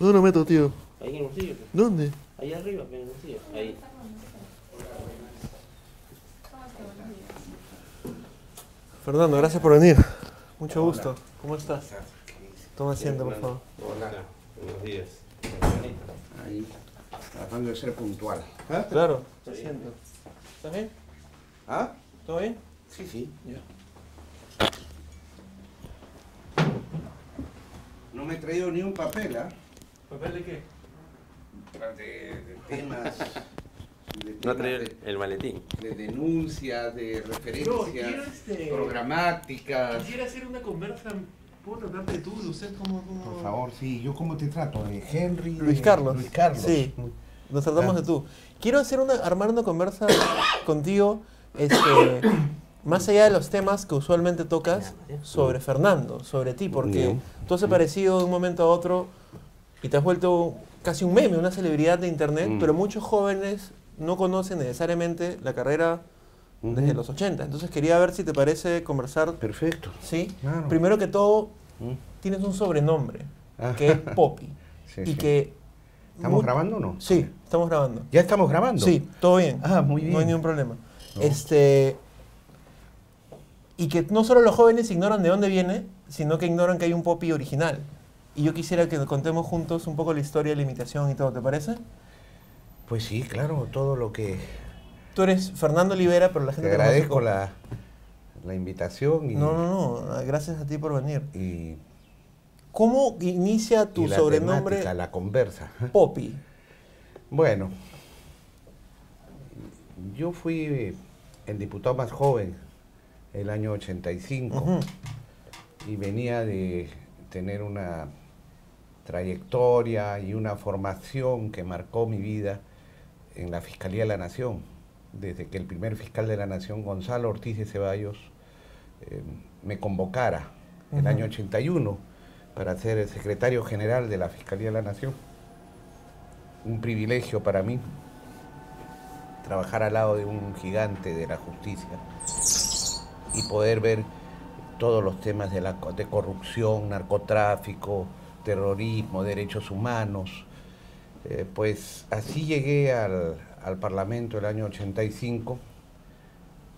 ¿Dónde lo meto, tío? Ahí en el bolsillo. pues. ¿Dónde? Ahí arriba, en el bolsillo. Ahí. Fernando, gracias por venir. Mucho gusto. ¿Cómo estás? Toma asiento, por favor. Hola. Buenos días. Ahí, tratando de ser puntual. Claro, te siento. ¿Estás bien? ¿Ah? ¿Todo bien? Sí, sí. Ya. No me he traído ni un papel, ¿ah? ¿Papel de qué? De, de temas. De, No temas trae de, el maletín. de denuncias, de referencias, quiero este- programáticas. Quisiera hacer una conversa. ¿Puedo tratarte de tú, usted? ¿Cómo, cómo... Por favor, sí. ¿Yo cómo te trato? ¿De Henry? Luis Carlos. Luis Carlos. Sí. Nos tratamos Ah. de tú. Quiero hacer una, armar una conversa contigo, este, más allá de los temas que usualmente tocas, sobre Fernando, sobre ti, porque tú has aparecido de un momento a otro y te has vuelto casi un meme, una celebridad de internet, Mm. pero muchos jóvenes no conocen necesariamente la carrera desde los 80. Entonces quería ver si te parece conversar, Perfecto. ¿sí? Claro. Primero que todo, Mm. tienes un sobrenombre, Ah. que es Poppy, Sí, y sí. que... ¿Estamos grabando o no? Sí, estamos grabando. ¿Ya estamos grabando? Sí, todo bien. Ah, muy bien. No hay ningún problema. No. Este. Y que no solo los jóvenes ignoran de dónde viene, sino que ignoran que hay un Poppy original. Y yo quisiera que contemos juntos un poco la historia, la imitación y todo, ¿te parece? Pues sí, claro, todo lo que... Tú eres Fernando Olivera, pero la gente Te agradezco la, la invitación y, No, no, no. Gracias a ti por venir. y, ¿Cómo inicia tu y la sobrenombre temática, la conversa. Poppy? Bueno, yo fui el diputado más joven el año 85 Ujú. y venía de tener una trayectoria y una formación que marcó mi vida en la Fiscalía de la Nación, desde que el primer fiscal de la Nación, Gonzalo Ortiz de Ceballos, eh, me convocara el Ujú. año 81 para ser el secretario general de la Fiscalía de la Nación. Un privilegio para mí trabajar al lado de un gigante de la justicia y poder ver todos los temas de, la, de corrupción, narcotráfico, terrorismo, derechos humanos. Eh, pues así llegué al, al Parlamento el año 85.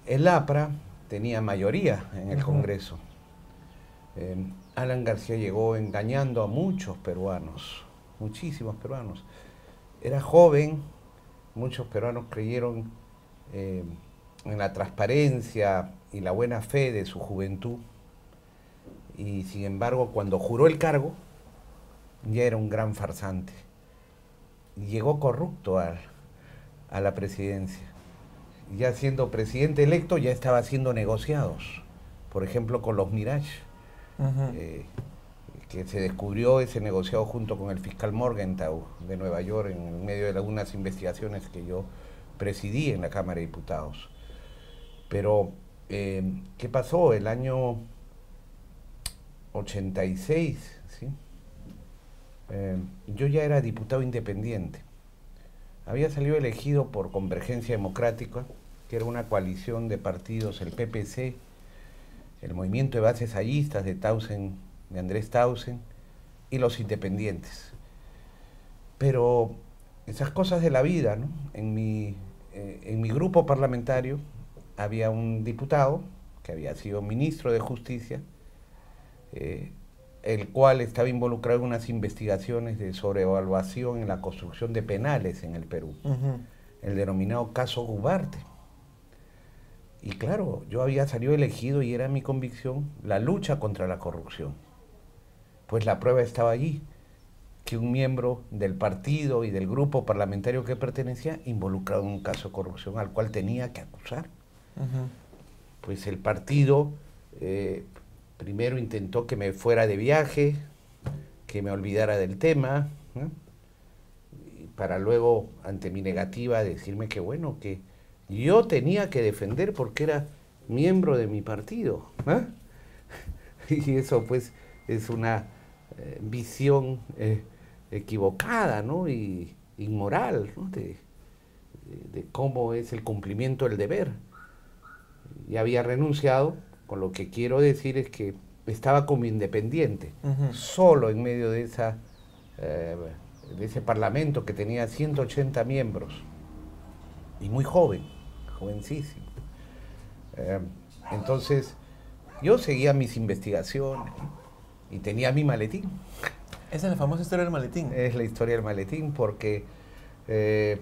El APRA tenía mayoría en el. Congreso. Eh, Alan García llegó engañando a muchos peruanos, muchísimos peruanos. Era joven, muchos peruanos creyeron eh, en la transparencia y la buena fe de su juventud. Y sin embargo, cuando juró el cargo, ya era un gran farsante. Llegó corrupto al- a la presidencia. Ya siendo presidente electo, ya estaba haciendo negociados. Por ejemplo, con los Mirage, eh, que se descubrió ese negociado junto con el fiscal Morgenthau de Nueva York en medio de algunas investigaciones que yo presidí en la Cámara de Diputados. Pero, eh, ¿qué pasó? El año 86, ¿sí? Eh, yo ya era diputado independiente. Había salido elegido por Convergencia Democrática, que era una coalición de partidos, el PPC, el Movimiento de Bases Hallistas de Tausen, de Andrés Tausen, y los independientes. Pero esas cosas de la vida, ¿no? En mi, eh, en mi grupo parlamentario había un diputado que había sido ministro de Justicia, eh, el cual estaba involucrado en unas investigaciones de sobrevaluación en la construcción de penales en el Perú, el denominado caso Gubarte. Y claro, yo había salido elegido y era mi convicción la lucha contra la corrupción. Pues la prueba estaba allí, que un miembro del partido y del grupo parlamentario que pertenecía involucrado en un caso de corrupción al cual tenía que acusar pues el partido eh, primero intentó que me fuera de viaje, que me olvidara del tema, para luego, ante mi negativa, decirme que bueno, que yo tenía que defender porque era miembro de mi partido. Y eso pues es una eh, visión eh, equivocada ¿no? y inmoral ¿no? de, de cómo es el cumplimiento del deber y había renunciado, con lo que quiero decir es que estaba como independiente, solo en medio de esa eh, de ese parlamento que tenía 180 miembros y muy joven, jovencísimo. Eh, entonces, yo seguía mis investigaciones y tenía mi maletín. Esa es la famosa historia del maletín. Es la historia del maletín porque eh,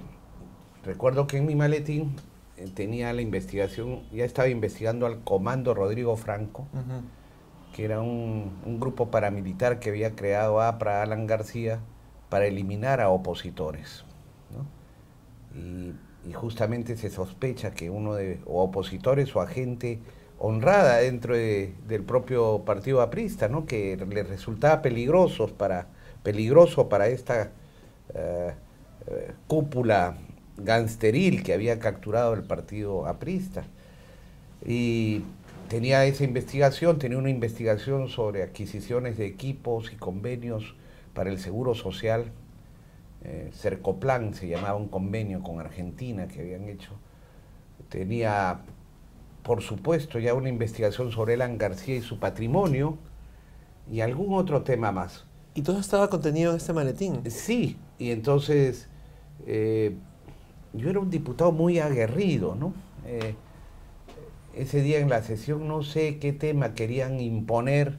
recuerdo que en mi maletín tenía la investigación, ya estaba investigando al Comando Rodrigo Franco, que era un, un grupo paramilitar que había creado APRA Alan García para eliminar a opositores. ¿no? Y, y justamente se sospecha que uno de o opositores o agente honrada dentro de- del propio partido aprista, ¿no? que le resultaba peligrosos para, peligroso para esta eh, eh, cúpula gangsteril que había capturado el partido aprista. Y tenía esa investigación, tenía una investigación sobre adquisiciones de equipos y convenios para el seguro social. Eh, Cercoplan se llamaba un convenio con Argentina que habían hecho. Tenía, por supuesto, ya una investigación sobre Elan García y su patrimonio y algún otro tema más. Y todo estaba contenido en este maletín. Sí, y entonces eh, yo era un diputado muy aguerrido, ¿no? Eh, ese día en la sesión no sé qué tema querían imponer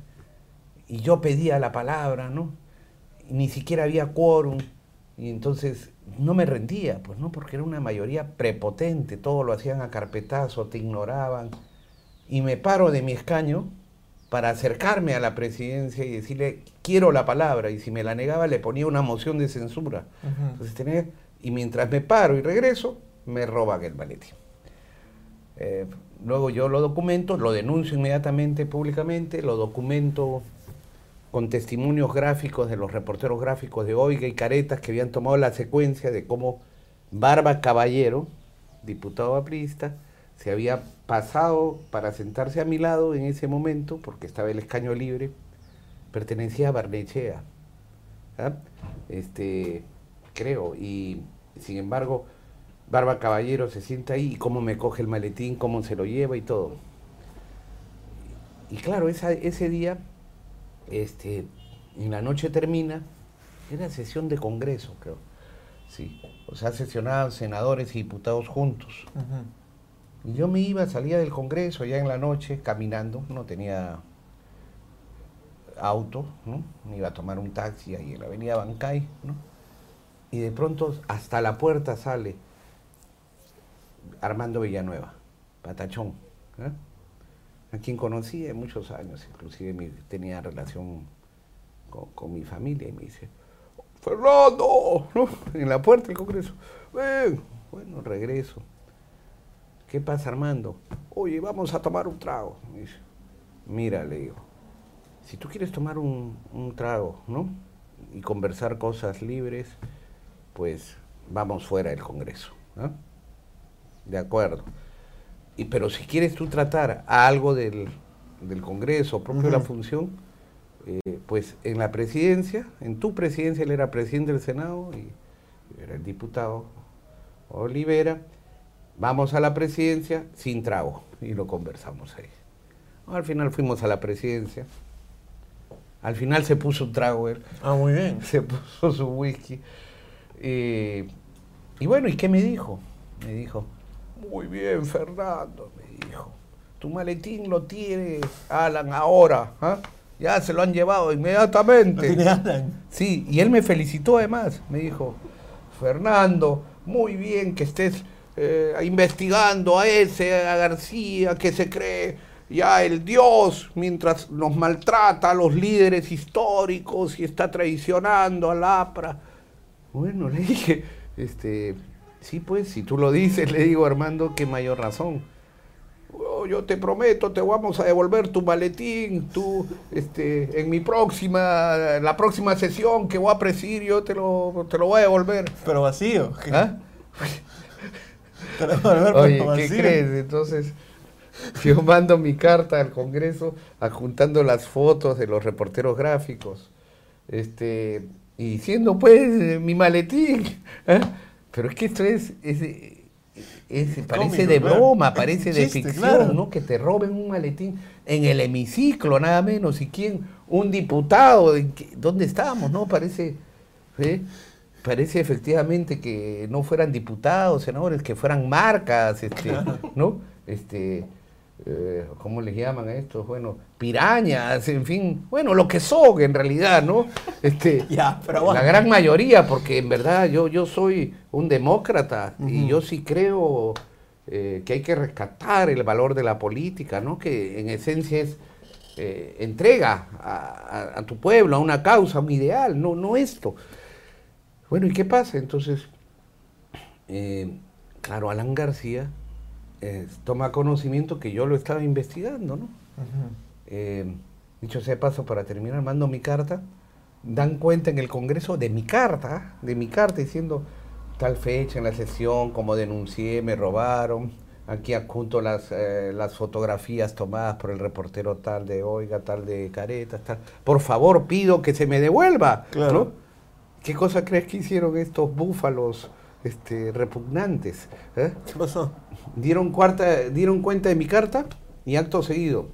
y yo pedía la palabra, ¿no? Y ni siquiera había quórum y entonces no me rendía, pues no, porque era una mayoría prepotente, todo lo hacían a carpetazo, te ignoraban y me paro de mi escaño para acercarme a la presidencia y decirle quiero la palabra y si me la negaba le ponía una moción de censura. Entonces tenía, y mientras me paro y regreso, me roban el maletín. Eh, luego yo lo documento, lo denuncio inmediatamente públicamente, lo documento con testimonios gráficos de los reporteros gráficos de Oiga y Caretas que habían tomado la secuencia de cómo Barba Caballero, diputado aprista, se había pasado para sentarse a mi lado en ese momento, porque estaba el escaño libre, pertenecía a Barnechea. ¿ah? Este, creo, y sin embargo, Barba Caballero se sienta ahí y cómo me coge el maletín, cómo se lo lleva y todo. Y claro, esa- ese día, este, en la noche termina, era sesión de Congreso, creo. Sí, o sea, sesionaban senadores y diputados juntos. Y yo me iba, salía del Congreso ya en la noche, caminando, no tenía auto, ¿no? Me iba a tomar un taxi ahí en la avenida Bancay, ¿no? Y de pronto hasta la puerta sale Armando Villanueva, patachón, ¿eh? a quien conocí de muchos años, inclusive tenía relación con, mi familia, y me dice, Fernando, en la puerta del Congreso, ven, bueno, regreso. ¿Qué pasa, Armando? Oye, vamos a tomar un trago. Me dice, mira, le digo, si tú quieres tomar un, un trago, ¿no? Y conversar cosas libres, pues vamos fuera del Congreso. ¿no? De acuerdo. Y, pero si quieres tú tratar a algo del, del Congreso, propio de la función, eh, pues en la presidencia, en tu presidencia, él era presidente del Senado y era el diputado Olivera, vamos a la presidencia sin trago y lo conversamos ahí. Al final fuimos a la presidencia, al final se puso un trago él, Ah, muy bien. se puso su whisky. Eh, y bueno, ¿y qué me dijo? Me dijo, muy bien, Fernando, me dijo. Tu maletín lo tiene Alan ahora. ¿ah? Ya se lo han llevado Lo inmediatamente. tiene Alan. Sí, y él me felicitó además. Me dijo, Fernando, muy bien que estés eh, investigando a ese, a García, que se cree ya el Dios, mientras nos maltrata a los líderes históricos y está traicionando al APRA. Bueno, le dije, este, sí, pues, si tú lo dices, le digo, Armando, qué mayor razón. Oh, yo te prometo, te vamos a devolver tu maletín, tú, este, en mi próxima, la próxima sesión que voy a presidir, yo te lo, te lo voy a devolver. Pero vacío. ¿Ah? Te lo voy a ver, Oye, pero ¿qué vacío. crees? Entonces, yo mando mi carta al Congreso adjuntando las fotos de los reporteros gráficos, este, y diciendo, pues, eh, mi maletín. ¿ah? Pero es que esto es, es, es- parece de broma, parece de ficción, claro. ¿no? Que te roben un maletín en el hemiciclo, nada menos. ¿Y quién? Un diputado. ¿en qué- ¿Dónde estábamos, no? Parece. Parece efectivamente que no fueran diputados, senadores, que fueran marcas, este, ¿no? Este, eh, ¿cómo les llaman a estos? Bueno, pirañas, en fin, bueno, lo que son en realidad, ¿no? Este, Ya, pero la bueno. gran mayoría, porque en verdad yo, yo soy un demócrata y yo sí creo eh, que hay que rescatar el valor de la política, ¿no? Que en esencia es eh, entrega a, a- a tu pueblo, a una causa, a un ideal, no, no esto. Bueno, ¿y qué pasa? Entonces, claro, Alan García eh, toma conocimiento que yo lo estaba investigando, ¿no? Eh, dicho sea paso, para terminar, mando mi carta, dan cuenta en el Congreso de mi carta, de mi carta diciendo tal fecha en la sesión, como denuncié, me robaron, aquí adjunto las, eh, las fotografías tomadas por el reportero tal de Oiga, tal de Caretas, tal. Por favor, pido que se me devuelva, Claro. ¿no? ¿Qué cosa crees que hicieron estos búfalos este, repugnantes? eh? ¿Qué pasó? dieron, cuarta, dieron cuenta de mi carta y acto seguido,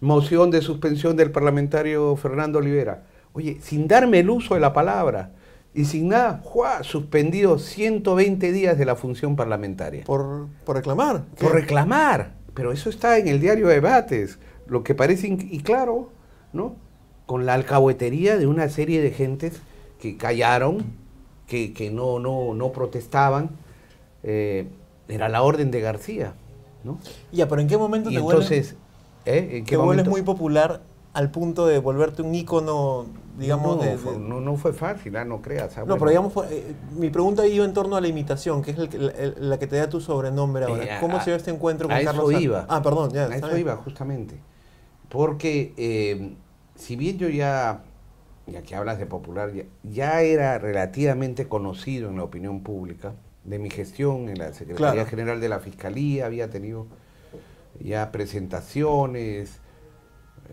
moción de suspensión del parlamentario Fernando Olivera. Oye, sin darme el uso de la palabra y sin nada, ¡juá! suspendido 120 días de la función parlamentaria. Por, por reclamar. ¿Qué? Por reclamar. Pero eso está en el diario de debates. Lo que parece, y claro, ¿no? Con la alcahuetería de una serie de gentes que callaron, que, que no, no, no protestaban. eh, era la orden de García, ¿no? Ya, pero ¿en qué momento Y te vuelves, entonces, ¿eh? ¿En te qué vuelves momento? muy popular al punto de volverte un ícono, digamos, no, de, no, no fue fácil, ah, no creas. ah, No, bueno. pero digamos, fue- eh, mi pregunta iba en torno a la imitación, que es el la, el- la que te da tu sobrenombre ahora. Eh, ¿Cómo a- se dio este encuentro con a eso Carlos Sal- iba. Ah, perdón, ya. A eso bien. iba, justamente. Porque eh, si bien yo ya, ya que hablas de popular, ya, ya era relativamente conocido en la opinión pública, de mi gestión en la Secretaría Claro. General de la Fiscalía, había tenido ya presentaciones,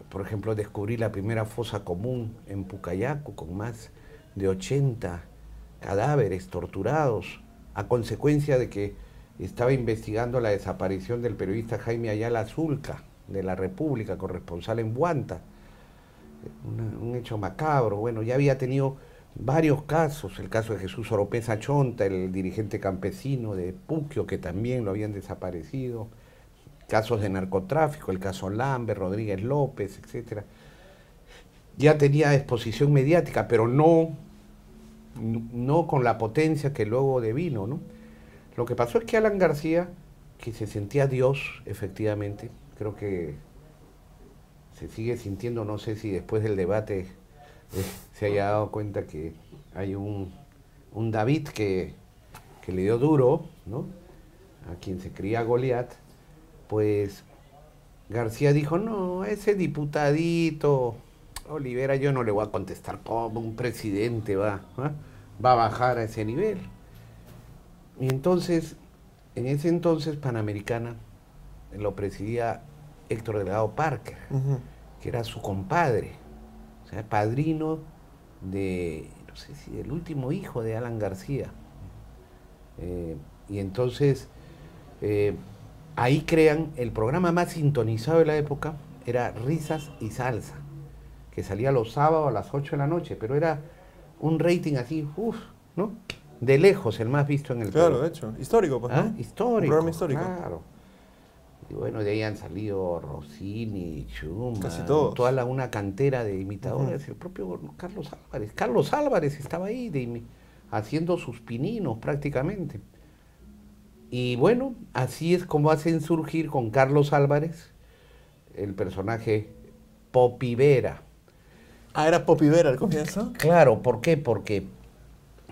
por ejemplo, descubrí la primera fosa común en Pucayacu con más de 80 cadáveres torturados a consecuencia de que estaba investigando la desaparición del periodista Jaime Ayala Zulca de la República, corresponsal en Guanta. Un hecho macabro. Bueno, ya había tenido varios casos, el caso de Jesús Oropesa Chonta, el dirigente campesino de Puquio, que también lo habían desaparecido, casos de narcotráfico, el caso Lambert, Rodríguez López, etcétera. Ya tenía exposición mediática, pero no, no con la potencia que luego devino, ¿no? Lo que pasó es que Alan García, que se sentía Dios, efectivamente, creo que se sigue sintiendo, no sé si después del debate eh, se haya dado cuenta que hay un, un David que, que le dio duro, ¿no? A quien se cría Goliat, pues García dijo, no, ese diputadito, Olivera, yo no le voy a contestar como un presidente va, ¿ah? va a bajar a ese nivel. Y entonces, en ese entonces Panamericana lo presidía Héctor Delgado Parker, Ujú. Que era su compadre, o sea, padrino de, no sé si del último hijo de Alan García. Eh, y entonces, eh, ahí crean el programa más sintonizado de la época, era Risas y Salsa, que salía los sábados a las 8 de la noche, pero era un rating así, uff, ¿no? De lejos, el más visto en el Claro, de hecho. Histórico, pues. ¿Ah? ¿no? Histórico. Un programa histórico. Claro. Y bueno, de ahí han salido Rossini, Schumann, Casi todos. toda la, una cantera de imitadores, el propio Carlos Álvarez. Carlos Álvarez estaba ahí de haciendo sus pininos prácticamente. Y bueno, así es como hacen surgir con Carlos Álvarez el personaje Popi Vera. Ah, era Popi Vera al comienzo. Claro, ¿por qué? Porque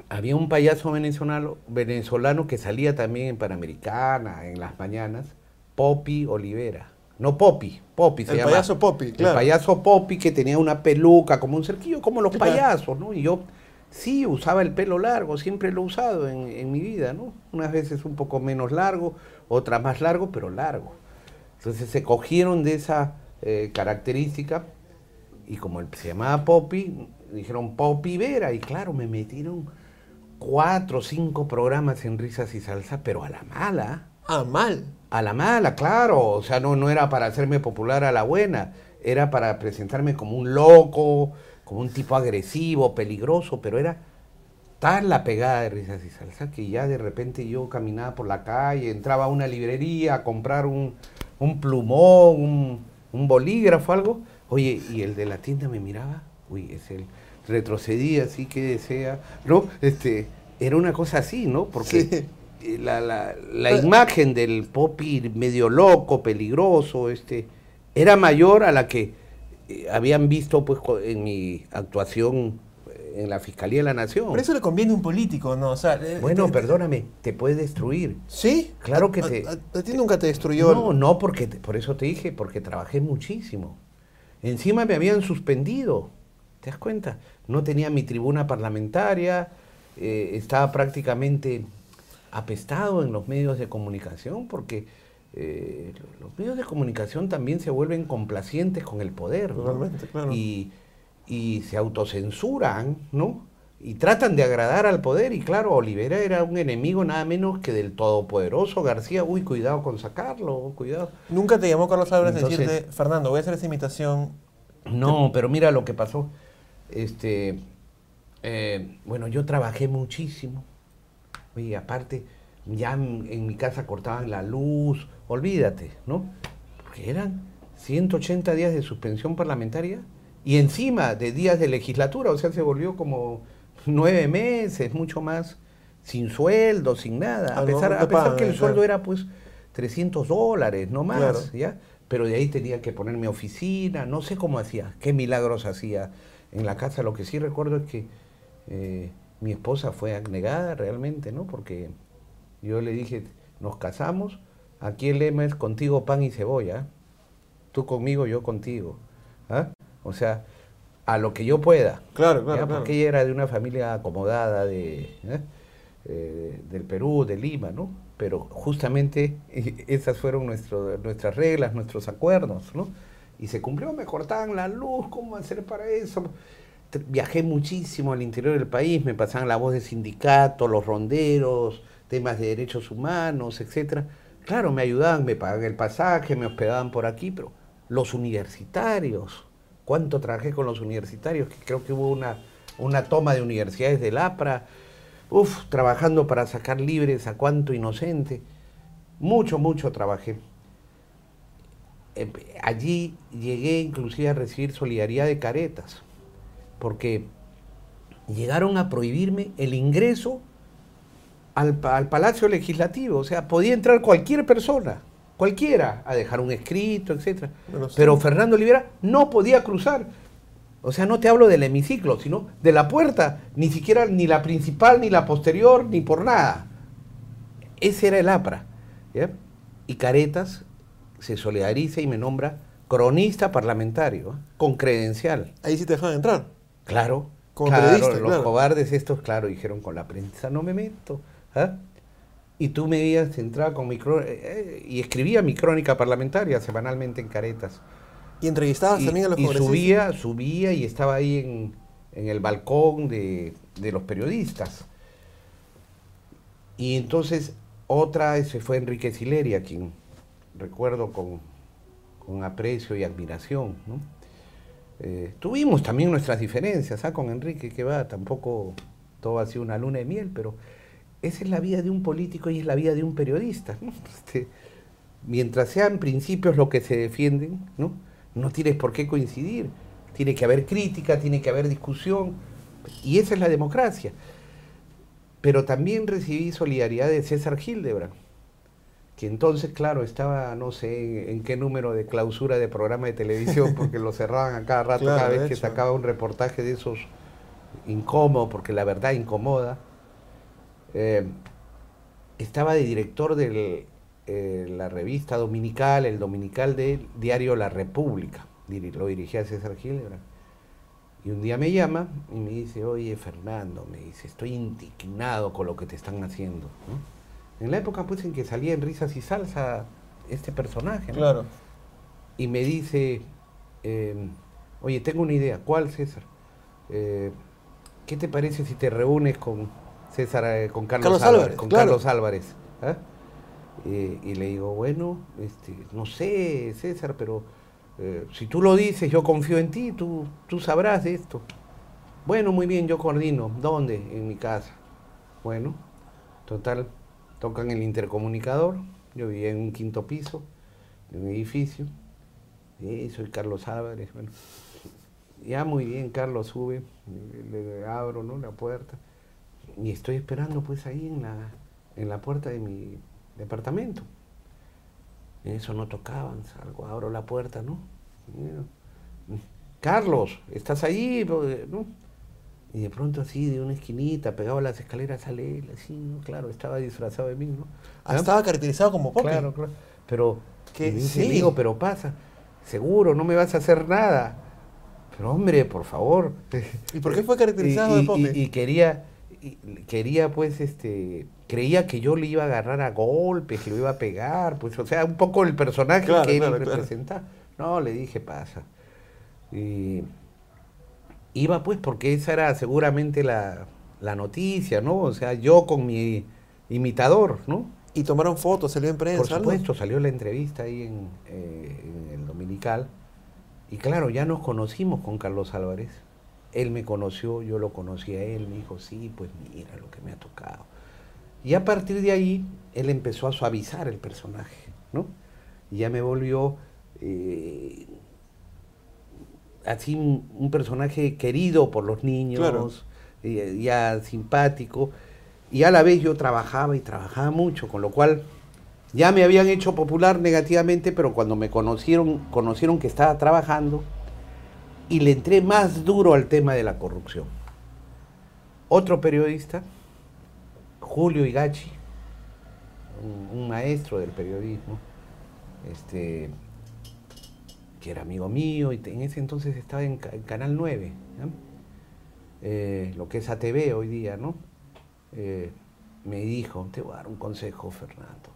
había un payaso venezolano, venezolano que salía también en Panamericana, en las mañanas, Popi Olivera. No Popi, Popi se El llama. payaso Popi, claro. El payaso Popi que tenía una peluca como un cerquillo, como los Claro. payasos, ¿no? Y yo sí usaba el pelo largo, siempre lo he usado en, en mi vida, ¿no? Unas veces un poco menos largo, otras más largo, pero largo. Entonces se cogieron de esa eh, característica y como él se llamaba Poppy, dijeron Poppy Vera y claro, me metieron cuatro o cinco programas en risas y salsa, pero a la mala. Ah, mal. A la mala, claro. O sea, no, no era para hacerme popular a la buena. Era para presentarme como un loco, como un tipo agresivo, peligroso, pero era tal la pegada de risas y salsa que ya de repente yo caminaba por la calle, entraba a una librería a comprar un, un plumón, un, un bolígrafo, algo. Oye, y el de la tienda me miraba, uy, es el retrocedía así que desea, ¿no? Este, era una cosa así, ¿no? Porque Sí. Eh, la, la- la imagen del popi medio loco, peligroso, este, era mayor a la que eh, habían visto pues en mi actuación eh, en la Fiscalía de la Nación. Por eso le conviene un político, ¿no? O sea, Bueno, eh, perdóname, te puede destruir. ¿Sí? Claro que A- te- A, a- a ti nunca te destruyó. No, no, porque te- por eso te dije, porque trabajé muchísimo. Encima me habían suspendido, ¿te das cuenta? No tenía mi tribuna parlamentaria, eh, estaba prácticamente apestado en los medios de comunicación, porque eh, los medios de comunicación también se vuelven complacientes con el poder, ¿no? Totalmente, claro. Y, y se autocensuran, ¿no? Y tratan de agradar al poder, y claro, Olivera era un enemigo nada menos que del todopoderoso García, uy, cuidado con sacarlo, cuidado. Nunca te llamó Carlos Álvarez a decirte, Fernando, voy a hacer esa imitación. No, pero mira lo que pasó. Este, eh, bueno, yo trabajé muchísimo. Oye, aparte, ya en, en mi casa cortaban la luz, olvídate, ¿no? Porque eran 180 días de suspensión parlamentaria y encima de días de legislatura, o sea, se volvió como nueve meses, mucho más, sin sueldo, sin nada. Ah, A pesar, a pesar que el sueldo era pues 300 dólares, no más, Claro. ¿ya? Pero de ahí tenía que poner mi oficina, no sé cómo hacía, qué milagros hacía en la casa. Lo que sí recuerdo es que eh, mi esposa fue abnegada realmente, ¿no? Porque yo le dije, nos casamos, aquí el lema es contigo pan y cebolla, tú conmigo, yo contigo. ¿ah? O sea, a lo que yo pueda. Claro, ¿ya? claro, claro. Porque ella era de una familia acomodada de, ¿eh? Eh, del Perú, de Lima, ¿no? Pero justamente esas fueron nuestro- nuestras reglas, nuestros acuerdos, ¿no? Y se cumplió, me cortaban la luz, ¿cómo hacer para eso? Viajé muchísimo al interior del país, me pasaban la voz de sindicato, los ronderos, temas de derechos humanos, etcétera. Claro, me ayudaban, me pagaban el pasaje, me hospedaban por aquí, pero los universitarios, ¿cuánto trabajé con los universitarios? Que creo que hubo una, una toma de universidades del APRA, uf, trabajando para sacar libres a cuánto inocente. Mucho, mucho trabajé. Eh, Allí llegué inclusive a recibir solidaridad de caretas, porque llegaron a prohibirme el ingreso al, pa- al Palacio Legislativo. O sea, podía entrar cualquier persona, cualquiera, a dejar un escrito, etc. Sí. Pero Fernando Olivera no podía cruzar. O sea, no te hablo del hemiciclo, sino de la puerta, ni siquiera ni la principal, ni la posterior, ni por nada. Ese era el APRA. Y Caretas se solidariza y me nombra cronista parlamentario, ¿eh? con credencial. Ahí sí te dejan entrar. Claro. Como claro, los claro. cobardes estos, claro, dijeron con la prensa no me meto. ¿ah? Y tú me veías entrar con mi cró- eh, eh, y escribía mi crónica parlamentaria semanalmente en Caretas. Y entrevistabas y, también a los y subía, subía y estaba ahí en, en el balcón de, de los periodistas. Y entonces otra ese fue Enrique Sileria, quien recuerdo con, con aprecio y admiración. ¿no? Eh, tuvimos también nuestras diferencias ¿ah? con Enrique, que va, tampoco todo ha sido una luna de miel, pero esa es la vida de un político y es la vida de un periodista. Este, mientras sean principios lo que se defienden, ¿no? no tienes por qué coincidir. Tiene que haber crítica, tiene que haber discusión, y esa es la democracia. Pero también recibí solidaridad de César Hildebrand, que entonces, claro, estaba, no sé en, en qué número de clausura de programa de televisión, porque lo cerraban a cada rato, Claro, cada vez que sacaba un reportaje de esos incómodo, porque la verdad incomoda. Eh, estaba de director de la revista dominical, el dominical del diario La República. Lo dirigía César Hildebrand. Y un día me llama y me dice, oye Fernando, me dice, estoy indignado con lo que te están haciendo. ¿no? En la época pues en que salía en Risas y Salsa este personaje. ¿no? Claro. y me dice, eh, oye, tengo una idea, ¿cuál César? Eh, ¿Qué te parece si te reúnes con César, eh, con Carlos, Carlos Álvarez, Álvarez, con claro. Carlos Álvarez? ¿ah? Y le digo, bueno, este, no sé, César, pero eh, si tú lo dices, yo confío en ti, tú, tú sabrás de esto. Bueno, muy bien, yo coordino. ¿Dónde? En mi casa. Bueno, total, tocan el intercomunicador. Yo vivía en un quinto piso de un edificio. Y soy Carlos Álvarez. Bueno, ya muy bien, Carlos sube, le, abro ¿no? la puerta. Y estoy esperando pues ahí en la, en la puerta de mi departamento. En eso no tocaban, salgo, abro la puerta, ¿no? Carlos, ¿estás ahí? ¿No? Y de pronto así, de una esquinita, pegado a las escaleras, sale él, así, ¿no? Claro, estaba disfrazado de mí, ¿no? Ah, estaba caracterizado como Poppy. Claro, claro. Pero, Que sí. "Amigo, pero pasa, seguro, no me vas a hacer nada. Pero hombre, por favor. ¿Y por qué fue caracterizado Y- de Poppy? Y, y quería, y quería pues, este, creía que yo le iba a agarrar a golpes, que lo iba a pegar, pues, o sea, un poco el personaje Claro, que él claro. representaba. No, le dije, pasa. Y iba pues porque esa era seguramente la, la noticia, ¿no? O sea, yo con mi imitador, ¿no? Y tomaron fotos, salió en prensa. Por supuesto, salió la entrevista ahí en, eh, en el Dominical. Y claro, ya nos conocimos con Carlos Álvarez. Él me conoció, yo lo conocí a él. Me dijo, sí, pues mira lo que me ha tocado. Y a partir de ahí, él empezó a suavizar el personaje, ¿no? Y ya me volvió eh, así un, un personaje querido por los niños, Claro. eh, ya simpático. Y a la vez yo trabajaba y trabajaba mucho, con lo cual ya me habían hecho popular negativamente, pero cuando me conocieron, conocieron que estaba trabajando y le entré más duro al tema de la corrupción. Otro periodista, Julio Igachi, un, un maestro del periodismo, este, que era amigo mío y en ese entonces estaba en, Ca- en Canal 9, ¿no? Eh, lo que es ATV hoy día, ¿no? Eh, me dijo, te voy a dar un consejo, Fernando.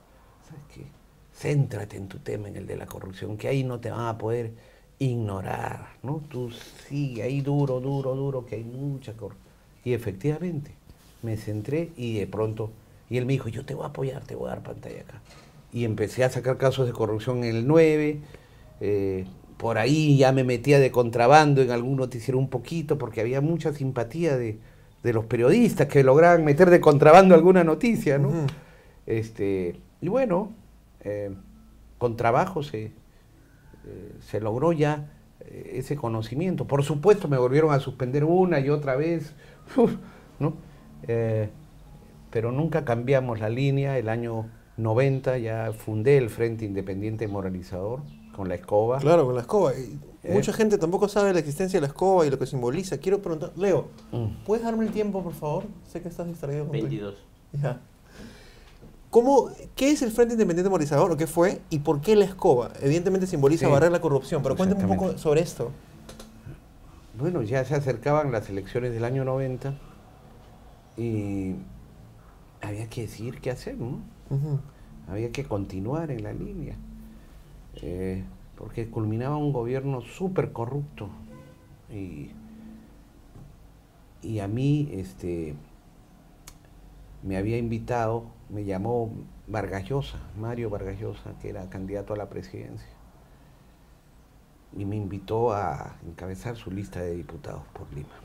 ¿Sabes qué? Céntrate en tu tema, en el de la corrupción, que ahí no te van a poder ignorar, ¿no? Tú sigue ahí duro, duro, duro, que hay mucha corrupción. Y efectivamente, me centré y de pronto, y él me dijo, yo te voy a apoyar, te voy a dar pantalla acá. Y empecé a sacar casos de corrupción en el 9, eh, por ahí ya me metía de contrabando en algún noticiero un poquito, porque había mucha simpatía de, de los periodistas que lograban meter de contrabando alguna noticia, ¿no? Este, y bueno, eh, con trabajo se, eh, se logró ya ese conocimiento. Por supuesto, me volvieron a suspender una y otra vez, ¿no? Eh, pero nunca cambiamos la línea. El año 90 ya fundé el Frente Independiente Moralizador con la escoba. Claro, con la escoba. Y Eh. Mucha gente tampoco sabe la existencia de la escoba y lo que simboliza. Quiero preguntar, Leo, Mm. ¿puedes darme el tiempo, por favor? Sé que estás distraído. con tu- 22. Ya. ¿Cómo, ¿Qué es el Frente Independiente Moralizador o qué fue y por qué la escoba? Evidentemente simboliza Sí. barrer la corrupción, pero cuéntame un poco sobre esto. Bueno, ya se acercaban las elecciones del año 90 y había que decir qué hacer, ¿no? Había que continuar en la línea, eh, porque culminaba un gobierno súper corrupto y, y a mí este, me había invitado, me llamó Vargas Llosa, Mario Vargas Llosa, que era candidato a la presidencia, y me invitó a encabezar su lista de diputados por Lima.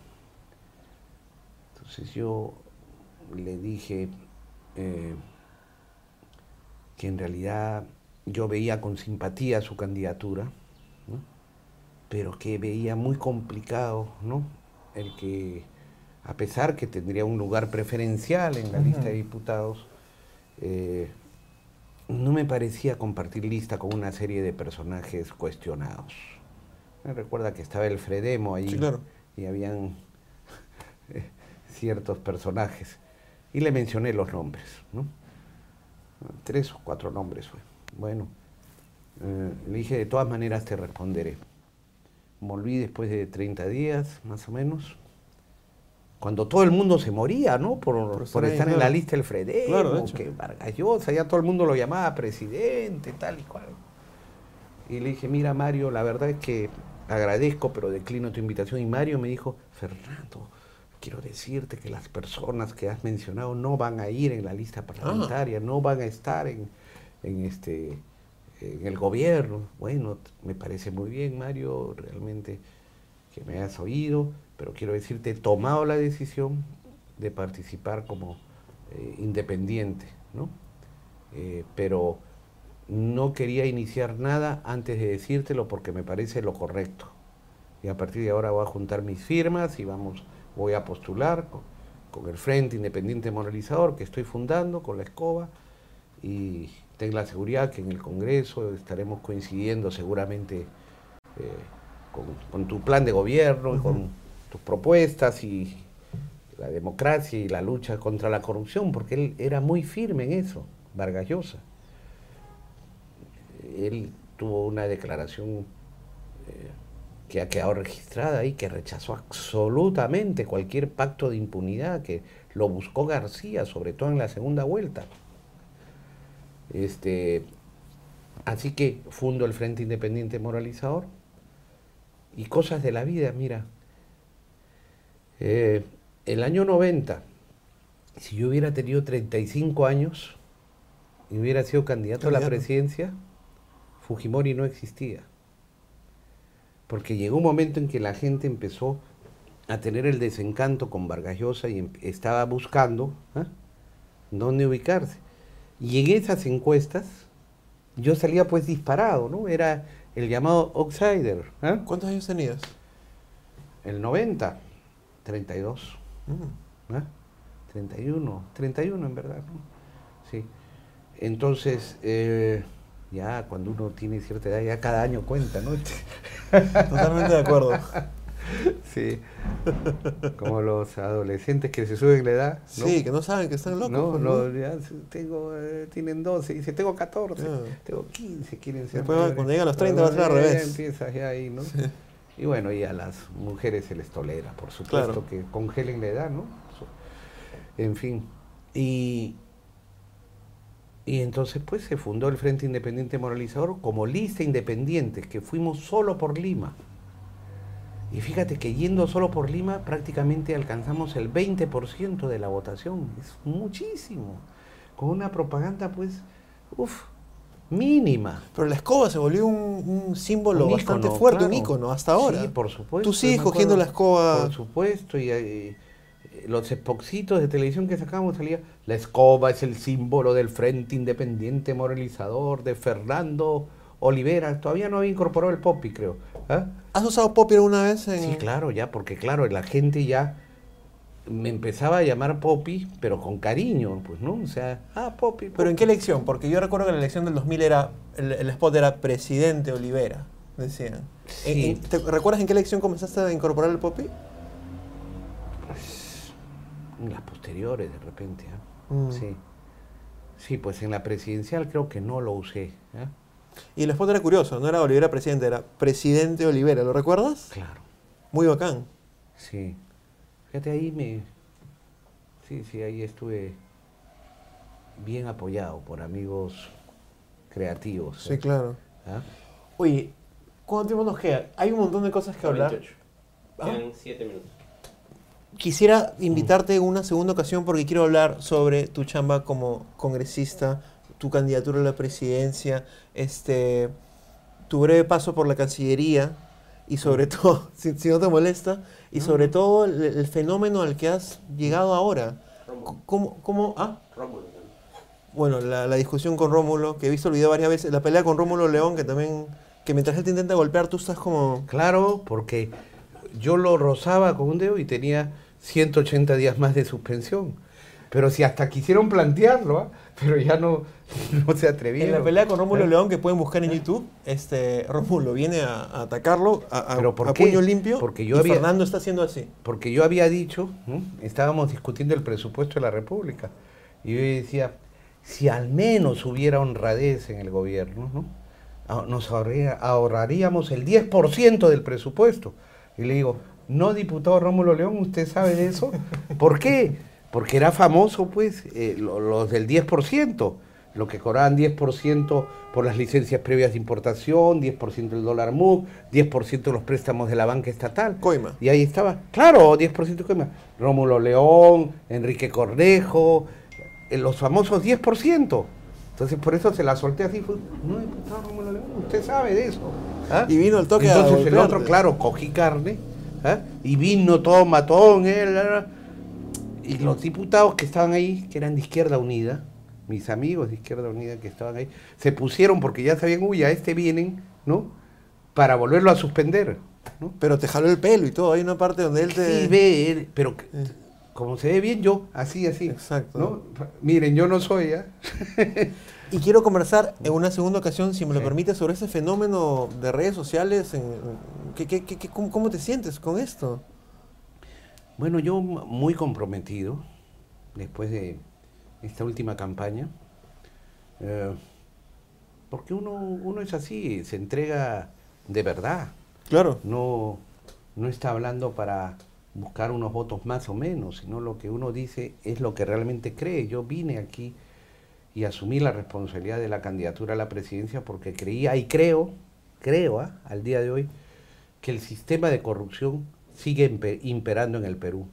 Entonces yo le dije, eh, que en realidad yo veía con simpatía su candidatura, ¿no? pero que veía muy complicado ¿no? el que, a pesar que tendría un lugar preferencial en la lista de diputados, eh, no me parecía compartir lista con una serie de personajes cuestionados. Me recuerda que estaba el Fredemo ahí Sí, claro. y habían eh, ciertos personajes. Y le mencioné los nombres, ¿no? Tres o cuatro nombres fue. Bueno, eh, le dije, de todas maneras te responderé. Volví después de 30 días, más o menos, cuando todo el mundo se moría, ¿no? Por, Por por estar en la lista del Fredemo, Claro, de hecho. que Vargas Llosa, ya todo el mundo lo llamaba presidente, tal y cual. Y le dije, mira Mario, la verdad es que agradezco, pero declino tu invitación. Y Mario me dijo, Fernando, quiero decirte que las personas que has mencionado no van a ir en la lista parlamentaria, no van a estar en, en este en el gobierno. Bueno, me parece muy bien, Mario, realmente que me has oído. pero quiero decirte, he tomado la decisión de participar como eh, independiente, ¿no? Eh, pero no quería iniciar nada antes de decírtelo porque me parece lo correcto. Y a partir de ahora voy a juntar mis firmas y vamos, voy a postular con el Frente Independiente Moralizador que estoy fundando, con la escoba, y ten la seguridad que en el Congreso estaremos coincidiendo seguramente eh, con, con tu plan de gobierno y con tus propuestas y la democracia y la lucha contra la corrupción, porque él era muy firme en eso, Vargas Llosa. Él tuvo una declaración eh, que ha quedado registrada ahí, que rechazó absolutamente cualquier pacto de impunidad, que lo buscó García, sobre todo en la segunda vuelta. Este, así que fundo el Frente Independiente Moralizador y cosas de la vida, mira. Eh, el año 90, si yo hubiera tenido 35 años y hubiera sido candidato a la presidencia, Fujimori no existía. Porque llegó un momento en que la gente empezó a tener el desencanto con Vargas Llosa y em- estaba buscando ¿ah? dónde ubicarse. Y en esas encuestas yo salía pues disparado, ¿no? Era el llamado outsider. ¿ah? ¿Cuántos años tenías? El 90, 32. Mm. ¿ah? 31, 31 en verdad, ¿no? Sí. Entonces, eh, ya cuando uno tiene cierta edad, ya cada año cuenta, ¿no? Totalmente de acuerdo. Sí. Como los adolescentes que se suben la edad. ¿no? Sí, que no saben que están locos. No, pues, no, ya tengo, eh, tienen 12, dice, tengo 14, Ah. tengo 15, quieren ser Después, mayores. cuando llegan a los 30 va a ser al Ya revés. empiezas ya ahí, ¿no? Sí. Y bueno, y a las mujeres se les tolera, por supuesto, Claro. que congelen la edad, ¿no? En fin. Y, y entonces pues se fundó el Frente Independiente Moralizador como lista independiente, que fuimos solo por Lima. Y fíjate que yendo solo por Lima prácticamente alcanzamos el 20% de la votación. Es muchísimo. Con una propaganda pues, uff, mínima. Pero la escoba se volvió un, un símbolo Un bastante ícono, fuerte, un ícono hasta ahora. Sí, por supuesto. Tú sigues cogiendo la escoba. Por supuesto, y eh, los espoxitos de televisión que sacábamos salía, la escoba es el símbolo del Frente Independiente Moralizador de Fernando Olivera. Todavía no había incorporado el popi, creo. ¿Ah? ¿Has usado Poppy alguna vez? En... Sí, claro, ya, porque claro, la gente ya me empezaba a llamar Popi, pero con cariño, pues, ¿no? O sea, ah, Popi. ¿Pero en qué elección? Porque yo recuerdo que la elección del 2000 era, el, el spot era Presidente Olivera, decían. En- Sí. en- ¿te ¿Recuerdas en qué elección comenzaste a incorporar el Poppy? Pues, en las posteriores, de repente, ¿ah? Mm. Sí. Sí, pues en la presidencial creo que no lo usé. ¿ah? Y el spot era curioso, no era Olivera Presidente, era Presidente Olivera, ¿lo recuerdas? Claro, Muy bacán. sí. Fíjate, ahí me... Sí, sí, ahí estuve bien apoyado por amigos creativos. Sí, ¿eh? claro. ¿Ah? Oye, ¿cuánto tiempo nos queda? Hay un montón de cosas que hablar. 28. Ah. 7 minutos. Quisiera invitarte en una segunda ocasión porque quiero hablar sobre tu chamba como congresista, tu candidatura a la presidencia, este, tu breve paso por la Cancillería y sobre todo, si, si no te molesta, y sobre todo el, el fenómeno al que has llegado ahora. ¿Cómo, cómo, ah? Bueno, la, la discusión con Rómulo, que he visto el video varias veces, la pelea con Rómulo León, que también, que mientras él te intenta golpear, tú estás como... Claro, porque yo lo rozaba con un dedo y tenía 180 días más de suspensión. Pero si hasta quisieron plantearlo, ¿ah? pero ya no, no se atrevieron. En la pelea con Rómulo ¿Eh? León, que pueden buscar en YouTube, este, Rómulo viene a, a atacarlo a, a- ¿Pero por a qué? puño limpio Porque yo y había- Fernando está haciendo así. Porque yo había dicho, ¿no? estábamos discutiendo el presupuesto de la República, y yo decía, si al menos hubiera honradez en el gobierno, ¿no? Ah, nos ahorraría- ahorraríamos el 10% del presupuesto. Y le digo, no, diputado Rómulo León, ¿usted sabe de eso? ¿Por qué? Porque era famoso, pues, eh, lo- los del 10%, lo que cobraban 10% por las licencias previas de importación, 10% del dólar MUC, 10% de los préstamos de la banca estatal. Coima. Y ahí estaba, claro, 10% coima. Rómulo León, Enrique Cornejo, eh, los famosos 10%. Entonces por eso se la solté así, fue, no, diputado Rómulo León, usted sabe de eso. ¿Ah? Y vino el toque a Entonces el otro, claro, cogí carne, ¿ah? Y vino todo matón, él, y los diputados que estaban ahí, que eran de Izquierda Unida, mis amigos de Izquierda Unida que estaban ahí, se pusieron porque ya sabían, uy, a este vienen, ¿no? Para volverlo a suspender. ¿no? Pero te jaló el pelo y todo. Hay una parte donde él te. Sí, ve, él, pero Eh. como se ve bien yo, así, así. Exacto. ¿no? Miren, yo no soy, ¿ah? Y quiero conversar en una segunda ocasión, si me lo Sí. permite, sobre ese fenómeno de redes sociales. En, ¿qué, qué- qué- qué- cómo, cómo te sientes con esto? Bueno, yo muy comprometido después de esta última campaña, eh, porque uno, uno es así, se entrega de verdad, Claro. no, no está hablando para buscar unos votos más o menos, sino lo que uno dice es lo que realmente cree. Yo vine aquí y asumí la responsabilidad de la candidatura a la presidencia porque creía y creo, creo ¿ah? al día de hoy, que el sistema de corrupción sigue impe- imperando en el Perú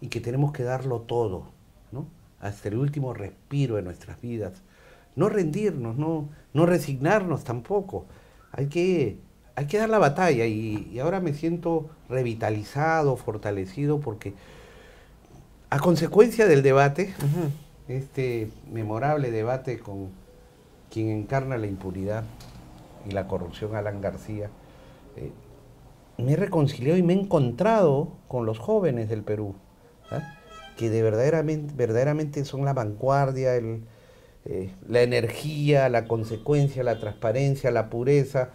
y que tenemos que darlo todo, ¿no? hasta el último respiro de nuestras vidas. No rendirnos, no, no resignarnos tampoco. Hay que, hay que dar la batalla y, y ahora me siento revitalizado, fortalecido, porque a consecuencia del debate, este memorable debate con quien encarna la impunidad y la corrupción, Alan García, eh, me he reconciliado y me he encontrado con los jóvenes del Perú, ¿ah? que de verdaderamente, son la vanguardia, eh, la energía, la consecuencia, la transparencia, la pureza,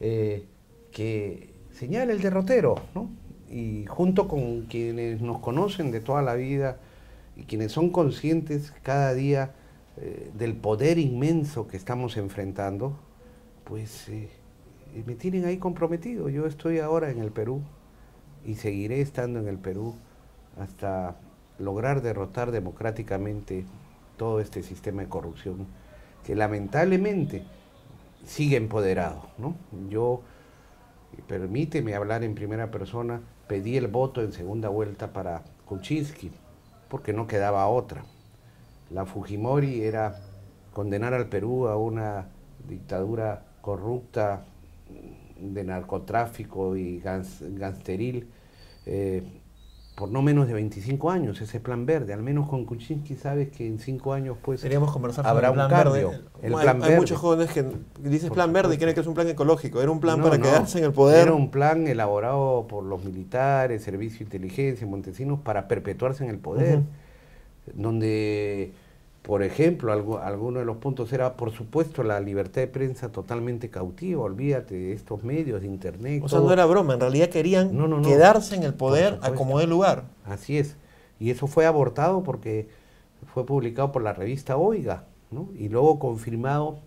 eh, que señala el derrotero, ¿no? Y junto con quienes nos conocen de toda la vida y quienes son conscientes cada día eh, del poder inmenso que estamos enfrentando, pues eh, me tienen ahí comprometido. Yo estoy ahora en el Perú y seguiré estando en el Perú hasta lograr derrotar democráticamente todo este sistema de corrupción que lamentablemente sigue empoderado. ¿no? Yo, permíteme hablar en primera persona, pedí el voto en segunda vuelta para Kuczynski, porque no quedaba otra. La Fujimori era condenar al Perú a una dictadura corrupta de narcotráfico y gans- gangsteril eh, por no menos de 25 años, ese plan verde. Al menos con Kuczynski sabes que en cinco años pues conversar habrá un cambio. verde. El hay, plan hay verde. muchos jóvenes que dices plan verde y creen que es un plan ecológico. Era un plan No, para no. quedarse en el poder. Era un plan elaborado por los militares, Servicio de Inteligencia, Montesinos, para perpetuarse en el poder. Donde, por ejemplo, algo, alguno de los puntos era, por supuesto, la libertad de prensa totalmente cautiva. Olvídate de estos medios de internet. O sea, no era broma. En realidad querían No, no, no. quedarse en el poder a como dé lugar. Así es. Y eso fue abortado porque fue publicado por la revista Oiga, ¿no? Y luego confirmado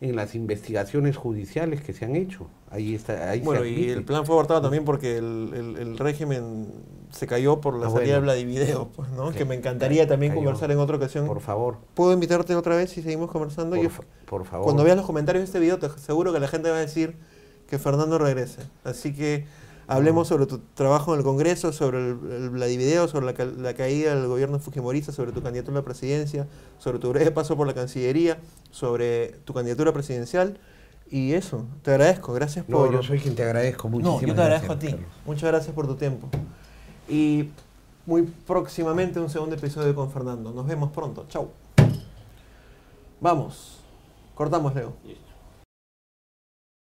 en las investigaciones judiciales que se han hecho. Ahí está, ahí se Bueno, y el plan fue abortado también porque el, el- el régimen se cayó por la Ah, salida bueno. de Vladivideo, pues, ¿no? Sí, que me encantaría también cayó. conversar en otra ocasión. Por favor, ¿Puedo invitarte otra vez si seguimos conversando? por, Yo- fa- por favor. cuando veas los comentarios de este video, te aseguro que la gente va a decir que Fernando regrese. Así que hablemos sobre tu trabajo en el Congreso, sobre el, el Vladivideo, sobre la, la caída del gobierno fujimorista, sobre tu candidatura a la presidencia, sobre tu breve paso por la Cancillería, sobre tu candidatura presidencial. Y eso, te agradezco, gracias No, por... yo soy quien te agradezco mucho. No, yo te agradezco a ti. Muchas gracias por tu tiempo. Y muy próximamente un segundo episodio con Fernando. Nos vemos pronto. Chau. Vamos. Cortamos, Leo. Listo.